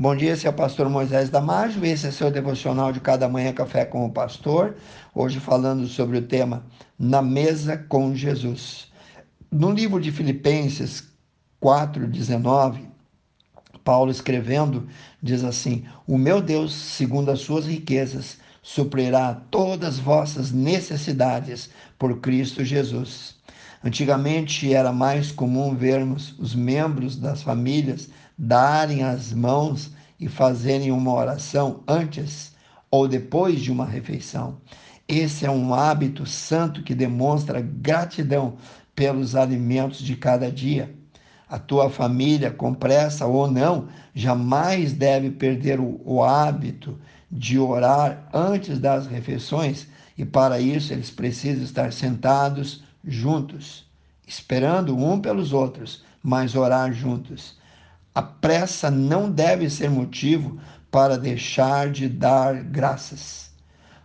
Bom dia, esse é o pastor Moisés Damásio, esse é seu devocional de cada manhã café com o pastor. Hoje falando sobre o tema Na mesa com Jesus. No livro de Filipenses 4:19, Paulo escrevendo diz assim: "O meu Deus, segundo as suas riquezas, suprirá todas as vossas necessidades por Cristo Jesus." Antigamente era mais comum vermos os membros das famílias darem as mãos e fazerem uma oração antes ou depois de uma refeição. Esse é um hábito santo que demonstra gratidão pelos alimentos de cada dia. A tua família, com pressa ou não, jamais deve perder o, o hábito de orar antes das refeições e para isso eles precisam estar sentados juntos, esperando um pelos outros, mas orar juntos. A pressa não deve ser motivo para deixar de dar graças.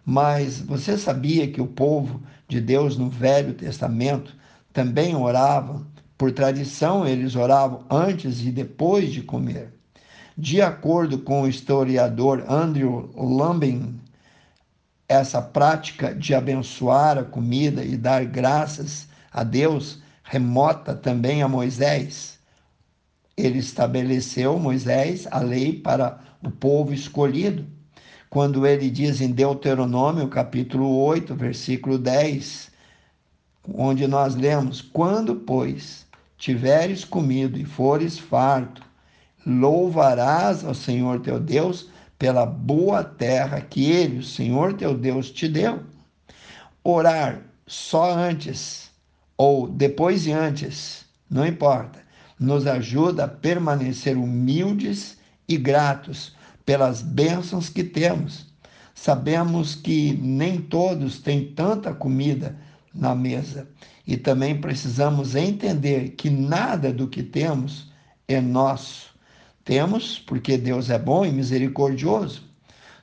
Mas você sabia que o povo de Deus no Velho Testamento também orava? Por tradição, eles oravam antes e depois de comer. De acordo com o historiador Andrew Lambin, essa prática de abençoar a comida e dar graças a Deus remota também a Moisés. Ele estabeleceu, Moisés, a lei para o povo escolhido. Quando ele diz em Deuteronômio, capítulo 8, versículo 10, onde nós lemos: Quando, pois, tiveres comido e fores farto, louvarás ao Senhor teu Deus pela boa terra que ele, o Senhor teu Deus, te deu. Orar só antes ou depois e antes, não importa, nos ajuda a permanecer humildes e gratos pelas bênçãos que temos. Sabemos que nem todos têm tanta comida na mesa e também precisamos entender que nada do que temos é nosso temos porque Deus é bom e misericordioso.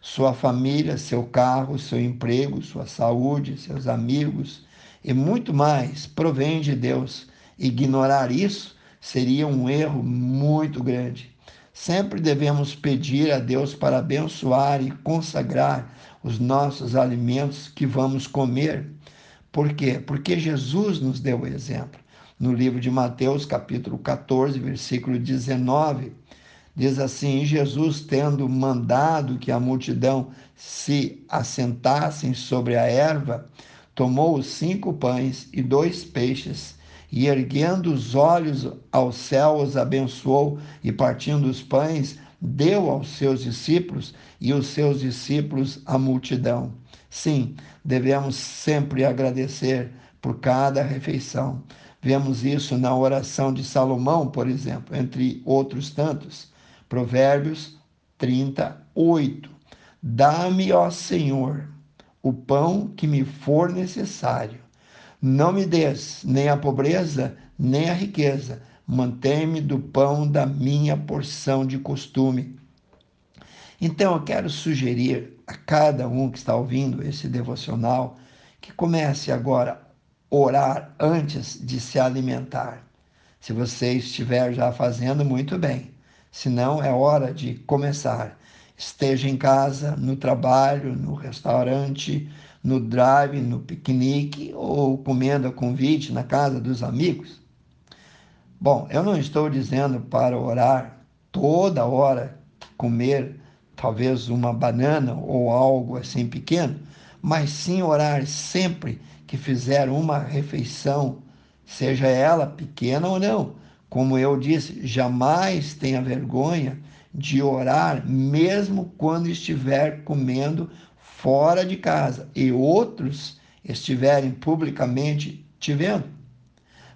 Sua família, seu carro, seu emprego, sua saúde, seus amigos e muito mais provém de Deus. Ignorar isso seria um erro muito grande. Sempre devemos pedir a Deus para abençoar e consagrar os nossos alimentos que vamos comer. Por quê? Porque Jesus nos deu o exemplo. No livro de Mateus, capítulo 14, versículo 19, Diz assim: Jesus, tendo mandado que a multidão se assentassem sobre a erva, tomou os cinco pães e dois peixes, e erguendo os olhos ao céu, os abençoou, e partindo os pães, deu aos seus discípulos, e os seus discípulos à multidão. Sim, devemos sempre agradecer por cada refeição. Vemos isso na oração de Salomão, por exemplo, entre outros tantos. Provérbios 38. Dá-me, ó Senhor, o pão que me for necessário. Não me des nem a pobreza, nem a riqueza. Mantém-me do pão da minha porção de costume. Então eu quero sugerir a cada um que está ouvindo esse devocional que comece agora a orar antes de se alimentar. Se você estiver já fazendo, muito bem senão é hora de começar. Esteja em casa, no trabalho, no restaurante, no drive, no piquenique ou comendo a convite na casa dos amigos. Bom, eu não estou dizendo para orar toda hora, comer talvez uma banana ou algo assim pequeno, mas sim orar sempre que fizer uma refeição, seja ela pequena ou não, como eu disse, jamais tenha vergonha de orar, mesmo quando estiver comendo fora de casa e outros estiverem publicamente te vendo.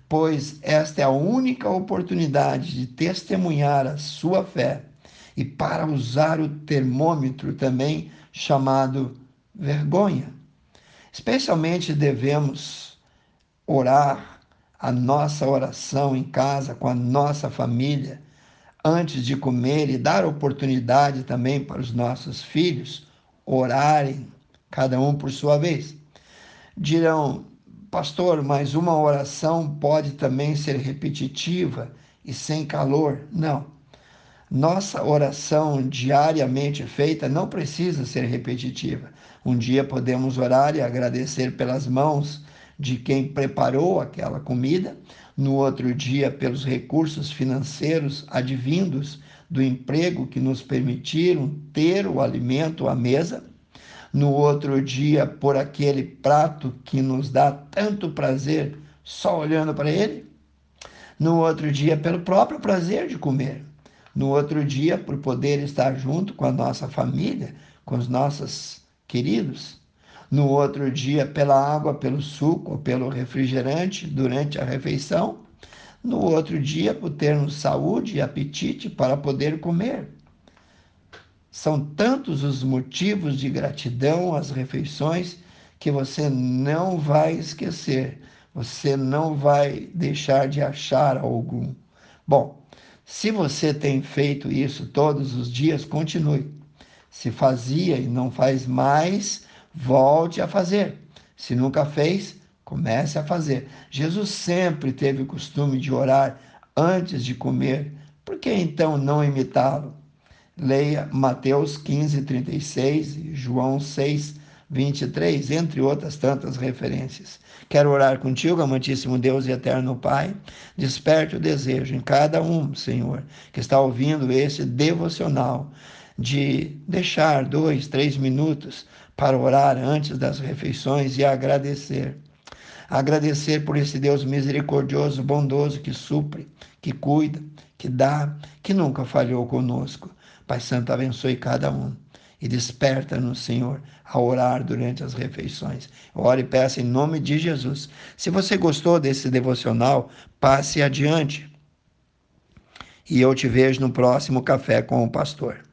Pois esta é a única oportunidade de testemunhar a sua fé e para usar o termômetro também chamado vergonha. Especialmente devemos orar a nossa oração em casa, com a nossa família, antes de comer e dar oportunidade também para os nossos filhos orarem, cada um por sua vez. Dirão, pastor, mas uma oração pode também ser repetitiva e sem calor. Não. Nossa oração diariamente feita não precisa ser repetitiva. Um dia podemos orar e agradecer pelas mãos de quem preparou aquela comida, no outro dia, pelos recursos financeiros advindos do emprego que nos permitiram ter o alimento à mesa, no outro dia, por aquele prato que nos dá tanto prazer só olhando para ele, no outro dia, pelo próprio prazer de comer no outro dia, por poder estar junto com a nossa família, com os nossos queridos. No outro dia, pela água, pelo suco, pelo refrigerante durante a refeição. No outro dia, por termos saúde e apetite para poder comer. São tantos os motivos de gratidão às refeições que você não vai esquecer, você não vai deixar de achar algum. Bom, se você tem feito isso todos os dias, continue. Se fazia e não faz mais, volte a fazer. Se nunca fez, comece a fazer. Jesus sempre teve o costume de orar antes de comer. Por que então não imitá-lo? Leia Mateus 15, 36 e João 6, 23, entre outras tantas referências. Quero orar contigo, amantíssimo Deus e eterno Pai. Desperte o desejo em cada um, Senhor, que está ouvindo esse devocional, de deixar dois, três minutos para orar antes das refeições e agradecer. Agradecer por esse Deus misericordioso, bondoso, que supre, que cuida, que dá, que nunca falhou conosco. Pai Santo, abençoe cada um e desperta-nos, Senhor, a orar durante as refeições. Ore e peça em nome de Jesus. Se você gostou desse devocional, passe adiante. E eu te vejo no próximo Café com o Pastor.